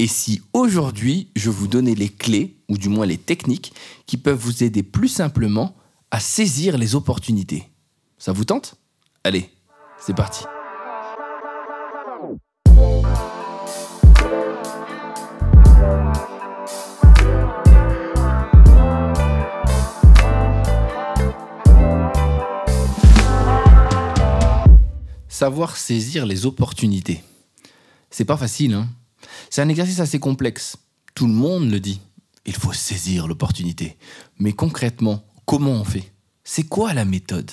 Et si aujourd'hui je vous donnais les clés, ou du moins les techniques, qui peuvent vous aider plus simplement à saisir les opportunités Ça vous tente? Allez, c'est parti. Savoir saisir les opportunités. C'est pas facile, hein C'est un exercice assez complexe. Tout le monde le dit. Il faut saisir l'opportunité. Mais concrètement, comment on fait? C'est quoi la méthode?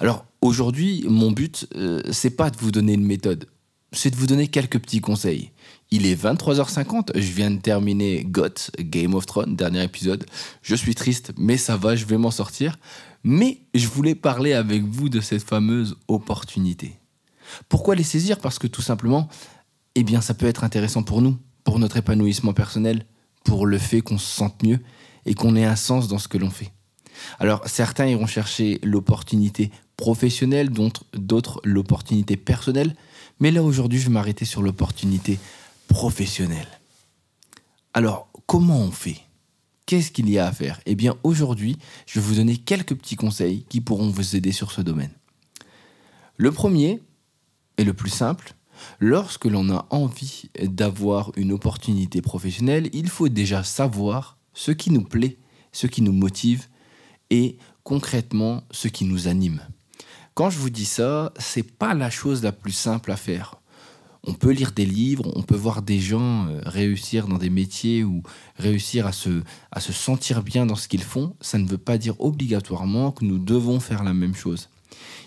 Alors, aujourd'hui, mon but, euh, c'est pas de vous donner une méthode, c'est de vous donner quelques petits conseils. Il est 23h50, je viens de terminer GOT, Game of Thrones, dernier épisode. Je suis triste, mais ça va, je vais m'en sortir. Mais je voulais parler avec vous de cette fameuse opportunité. Pourquoi les saisir? Parce que tout simplement, eh bien, ça peut être intéressant pour nous, pour notre épanouissement personnel, pour le fait qu'on se sente mieux et qu'on ait un sens dans ce que l'on fait. Alors, certains iront chercher l'opportunité professionnelle, d'autres l'opportunité personnelle, mais là aujourd'hui, je vais m'arrêter sur l'opportunité professionnelle. Alors, comment on fait? Qu'est-ce qu'il y a à faire? Eh bien, aujourd'hui, je vais vous donner quelques petits conseils qui pourront vous aider sur ce domaine. Le premier, et le plus simple, lorsque l'on a envie d'avoir une opportunité professionnelle, il faut déjà savoir ce qui nous plaît, ce qui nous motive et concrètement ce qui nous anime. Quand je vous dis ça, c'est pas la chose la plus simple à faire. On peut lire des livres, on peut voir des gens euh, réussir dans des métiers ou réussir à se, à se sentir bien dans ce qu'ils font. Ça ne veut pas dire obligatoirement que nous devons faire la même chose.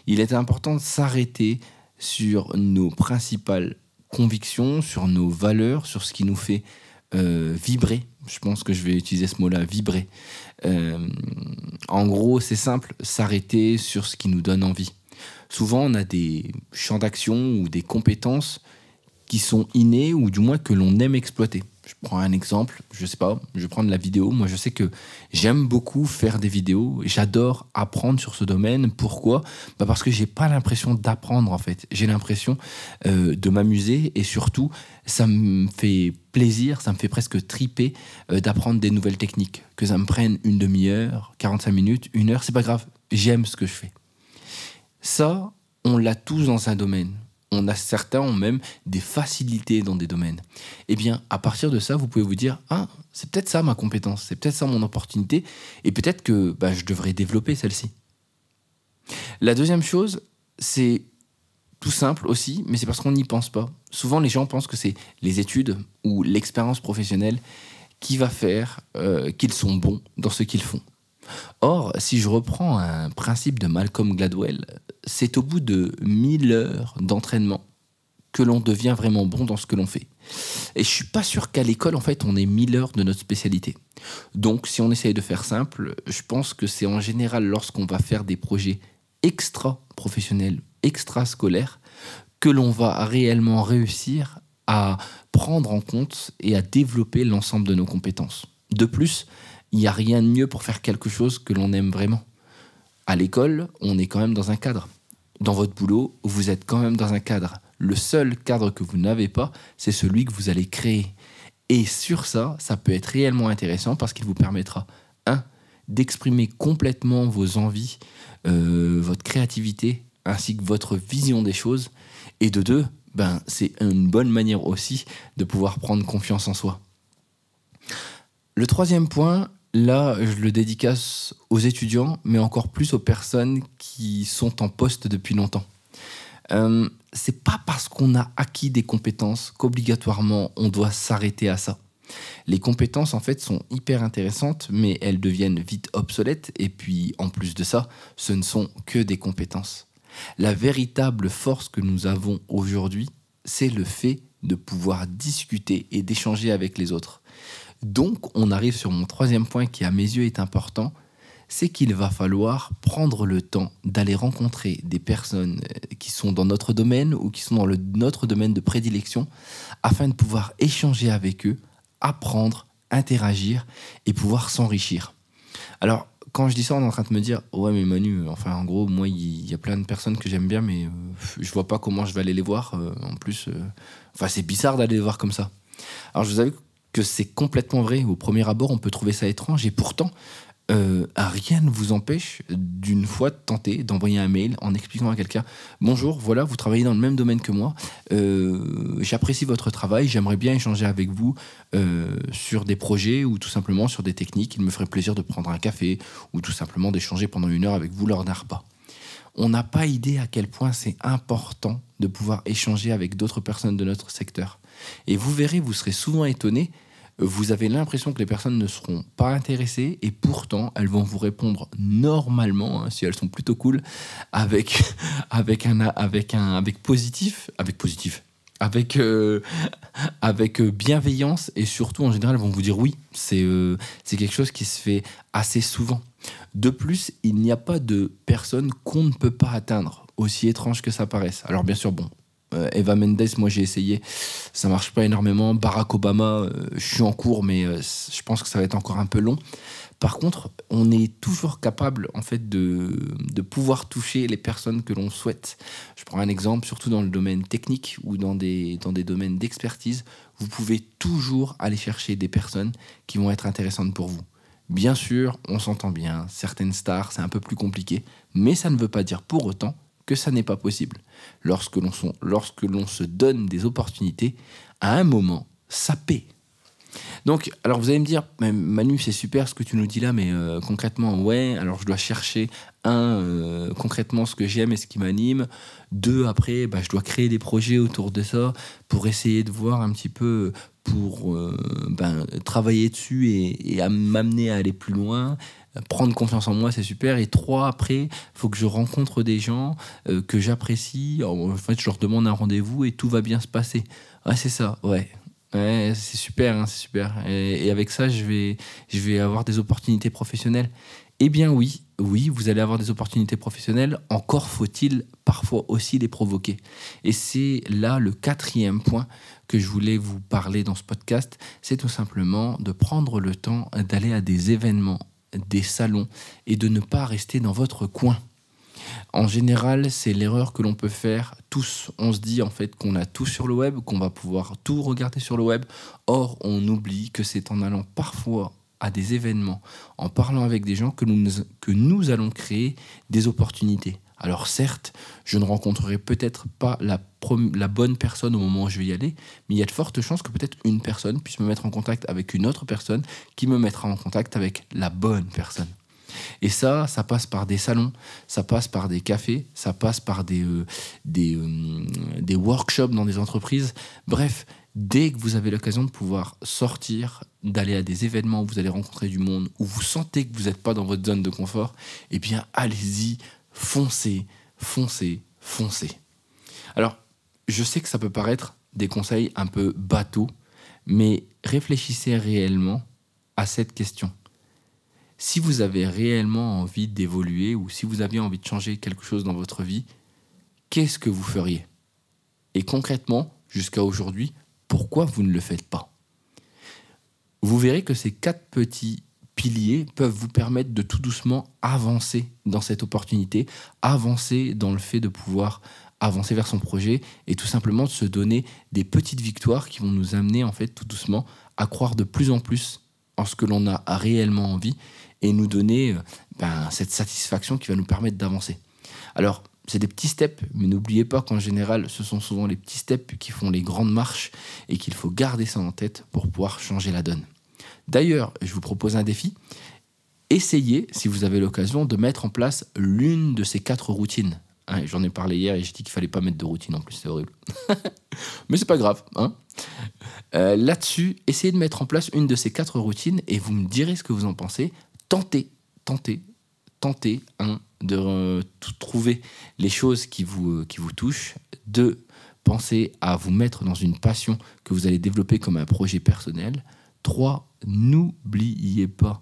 Il est important de s'arrêter sur nos principales convictions, sur nos valeurs, sur ce qui nous fait euh, vibrer. Je pense que je vais utiliser ce mot-là, vibrer. Euh, en gros, c'est simple, s'arrêter sur ce qui nous donne envie. Souvent, on a des champs d'action ou des compétences qui sont innés ou du moins que l'on aime exploiter. Je prends un exemple, je sais pas, je vais prendre la vidéo. Moi, je sais que j'aime beaucoup faire des vidéos. J'adore apprendre sur ce domaine. Pourquoi? Bah Parce que j'ai pas l'impression d'apprendre en fait. J'ai l'impression euh, de m'amuser et surtout, ça me fait plaisir, ça me fait presque triper euh, d'apprendre des nouvelles techniques. Que ça me prenne une demi-heure, 45 minutes, une heure, c'est pas grave. J'aime ce que je fais. Ça, on l'a tous dans un domaine on a certains ont même des facilités dans des domaines. Eh bien, à partir de ça, vous pouvez vous dire ah, c'est peut-être ça ma compétence, c'est peut-être ça mon opportunité, et peut-être que bah, je devrais développer celle-ci. La deuxième chose, c'est tout simple aussi, mais c'est parce qu'on n'y pense pas. Souvent, les gens pensent que c'est les études ou l'expérience professionnelle qui va faire euh, qu'ils sont bons dans ce qu'ils font. Or, si je reprends un principe de Malcolm Gladwell, c'est au bout de 1000 heures d'entraînement que l'on devient vraiment bon dans ce que l'on fait. Et je suis pas sûr qu'à l'école, en fait, on ait 1000 heures de notre spécialité. Donc, si on essaye de faire simple, je pense que c'est en général lorsqu'on va faire des projets extra-professionnels, extra-scolaires, que l'on va réellement réussir à prendre en compte et à développer l'ensemble de nos compétences. De plus, il n'y a rien de mieux pour faire quelque chose que l'on aime vraiment. À l'école, on est quand même dans un cadre. Dans votre boulot, vous êtes quand même dans un cadre. Le seul cadre que vous n'avez pas, c'est celui que vous allez créer. Et sur ça, ça peut être réellement intéressant parce qu'il vous permettra, un, d'exprimer complètement vos envies, euh, votre créativité, ainsi que votre vision des choses. Et de deux, ben, c'est une bonne manière aussi de pouvoir prendre confiance en soi. Le troisième point, Là, je le dédicace aux étudiants, mais encore plus aux personnes qui sont en poste depuis longtemps. Euh, c'est pas parce qu'on a acquis des compétences qu'obligatoirement on doit s'arrêter à ça. Les compétences en fait sont hyper intéressantes, mais elles deviennent vite obsolètes. Et puis en plus de ça, ce ne sont que des compétences. La véritable force que nous avons aujourd'hui, c'est le fait de pouvoir discuter et d'échanger avec les autres. Donc, on arrive sur mon troisième point qui, à mes yeux, est important, c'est qu'il va falloir prendre le temps d'aller rencontrer des personnes euh, qui sont dans notre domaine ou qui sont dans notre domaine de prédilection afin de pouvoir échanger avec eux, apprendre, interagir et pouvoir s'enrichir. Alors, quand je dis ça, on est en train de me dire Ouais, mais Manu, enfin, en gros, moi, il y a plein de personnes que j'aime bien, mais je euh, je vois pas comment je vais aller les voir. Euh, en plus, enfin, c'est bizarre d'aller les voir comme ça. Alors je vous avoue que c'est complètement vrai. Au premier abord, on peut trouver ça étrange et pourtant, euh, rien ne vous empêche d'une fois de tenter d'envoyer un mail en expliquant à quelqu'un Bonjour, voilà, vous travaillez dans le même domaine que moi, euh, j'apprécie votre travail, j'aimerais bien échanger avec vous euh, sur des projets ou tout simplement sur des techniques. Il me ferait plaisir de prendre un café ou tout simplement d'échanger pendant une heure avec vous lors d'un repas. On n'a pas idée à quel point c'est important de pouvoir échanger avec d'autres personnes de notre secteur. Et vous verrez, vous serez souvent étonné vous avez l'impression que les personnes ne seront pas intéressées et pourtant elles vont vous répondre normalement hein, si elles sont plutôt cool avec avec un avec un avec positif avec positif avec euh, avec bienveillance et surtout en général elles vont vous dire oui c'est euh, c'est quelque chose qui se fait assez souvent de plus il n'y a pas de personne qu'on ne peut pas atteindre aussi étrange que ça paraisse alors bien sûr bon euh, Eva Mendes, moi j'ai essayé, ça marche pas énormément. Barack Obama, euh, je suis en cours, mais euh, je pense que ça va être encore un peu long. Par contre, on est toujours capable en fait de, de pouvoir toucher les personnes que l'on souhaite. Je prends un exemple, surtout dans le domaine technique ou dans des, dans des domaines d'expertise, vous pouvez toujours aller chercher des personnes qui vont être intéressantes pour vous. Bien sûr, on s'entend bien, certaines stars, c'est un peu plus compliqué, mais ça ne veut pas dire pour autant que ça n'est pas possible. Lorsque l'on, se donne des opportunités, à un moment, ça paie. Donc, alors vous allez me dire, Manu, c'est super ce que tu nous dis là, mais euh, concrètement, ouais, alors je dois chercher, un, euh, concrètement ce que j'aime et ce qui m'anime, deux, après, bah, je dois créer des projets autour de ça pour essayer de voir un petit peu, pour euh, ben, travailler dessus et, à m'amener à aller plus loin, prendre confiance en moi, c'est super. Et trois, après, faut que je rencontre des gens euh, que j'apprécie. En fait, je leur demande un rendez-vous et tout va bien se passer. Ouais, c'est ça, ouais. Ouais, c'est super, hein, c'est super. Et, avec ça, je vais, je vais avoir des opportunités professionnelles. Eh bien oui, oui, vous allez avoir des opportunités professionnelles. Encore faut-il parfois aussi les provoquer. Et c'est là le quatrième point que je voulais vous parler dans ce podcast. C'est tout simplement de prendre le temps d'aller à des événements des salons et de ne pas rester dans votre coin. En général, c'est l'erreur que l'on peut faire tous. On se dit en fait qu'on a tout sur le web, qu'on va pouvoir tout regarder sur le web. Or, on oublie que c'est en allant parfois à des événements, en parlant avec des gens que nous, que nous allons créer des opportunités. Alors certes, je ne rencontrerai peut-être pas la, bonne personne au moment où je vais y aller, mais il y a de fortes chances que peut-être une personne puisse me mettre en contact avec une autre personne qui me mettra en contact avec la bonne personne. Et ça, ça passe par des salons, ça passe par des cafés, ça passe par des, euh, des, euh, des workshops dans des entreprises. Bref, dès que vous avez l'occasion de pouvoir sortir, d'aller à des événements où vous allez rencontrer du monde, où vous sentez que vous n'êtes pas dans votre zone de confort, eh bien allez-y, foncez, foncez, foncez. Alors, je sais que ça peut paraître des conseils un peu bateaux, mais réfléchissez réellement à cette question. Si vous avez réellement envie d'évoluer ou si vous aviez envie de changer quelque chose dans votre vie, qu'est-ce que vous feriez? Et concrètement, jusqu'à aujourd'hui, pourquoi vous ne le faites pas? Vous verrez que ces quatre petits piliers peuvent vous permettre de tout doucement avancer dans cette opportunité, avancer dans le fait de pouvoir avancer vers son projet et tout simplement de se donner des petites victoires qui vont nous amener en fait tout doucement à croire de plus en plus en ce que l'on a réellement envie et nous donner euh, ben, cette satisfaction qui va nous permettre d'avancer. Alors, c'est des petits steps, mais n'oubliez pas qu'en général, ce sont souvent les petits steps qui font les grandes marches et qu'il faut garder ça en tête pour pouvoir changer la donne. D'ailleurs, je vous propose un défi. Essayez, si vous avez l'occasion, de mettre en place l'une de ces quatre routines. Hein, j'en ai parlé hier et j'ai dit qu'il fallait pas mettre de routine en plus, c'est horrible. Mais c'est pas grave. Hein. Euh, là-dessus, essayez de mettre en place une de ces quatre routines et vous me direz ce que vous en pensez. Tentez, tentez, tentez, un, de trouver les choses qui vous, euh, qui vous touchent. Deux, pensez à vous mettre dans une passion que vous allez développer comme un projet personnel. 3. N'oubliez pas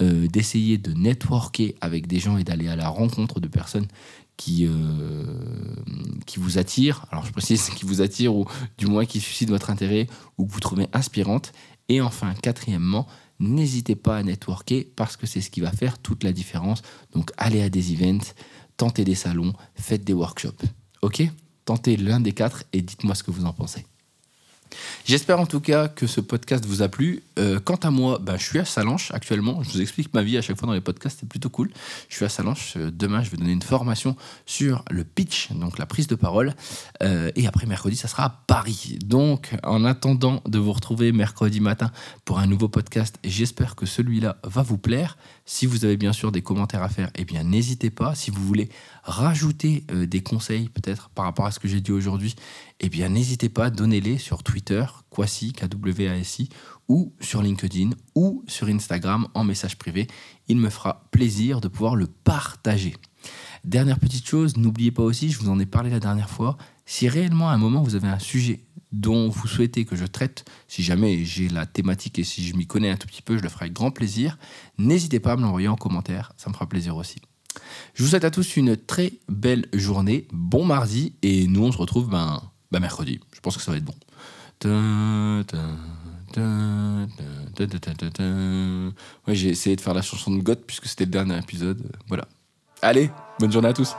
euh, d'essayer de networker avec des gens et d'aller à la rencontre de personnes qui, euh, qui vous attirent. Alors je précise qui vous attirent ou du moins qui suscitent votre intérêt ou que vous trouvez inspirante. Et enfin, quatrièmement, n'hésitez pas à networker parce que c'est ce qui va faire toute la différence. Donc allez à des events, tentez des salons, faites des workshops. Ok? Tentez l'un des quatre et dites-moi ce que vous en pensez. J'espère en tout cas que ce podcast vous a plu. Euh, quant à moi, bah, je suis à Salanche actuellement. Je vous explique ma vie à chaque fois dans les podcasts, c'est plutôt cool. Je suis à Salanche. Euh, demain, je vais donner une formation sur le pitch, donc la prise de parole. Euh, et après, mercredi, ça sera à Paris. Donc, en attendant de vous retrouver mercredi matin pour un nouveau podcast, j'espère que celui-là va vous plaire. Si vous avez bien sûr des commentaires à faire, eh bien, n'hésitez pas. Si vous voulez rajouter des conseils peut-être par rapport à ce que j'ai dit aujourd'hui, eh bien n'hésitez pas, donnez-les sur Twitter, Kwasi, KWASI, ou sur LinkedIn, ou sur Instagram en message privé. Il me fera plaisir de pouvoir le partager. Dernière petite chose, n'oubliez pas aussi, je vous en ai parlé la dernière fois, si réellement à un moment vous avez un sujet dont vous souhaitez que je traite, si jamais j'ai la thématique et si je m'y connais un tout petit peu, je le ferai avec grand plaisir, n'hésitez pas à me l'envoyer en commentaire, ça me fera plaisir aussi. Je vous souhaite à tous une très belle journée, bon mardi, et nous on se retrouve ben, bah, mercredi. Je pense que ça va être bon. J'ai essayé de faire la chanson de God puisque c'était le dernier épisode. Voilà. Allez, bonne journée à tous.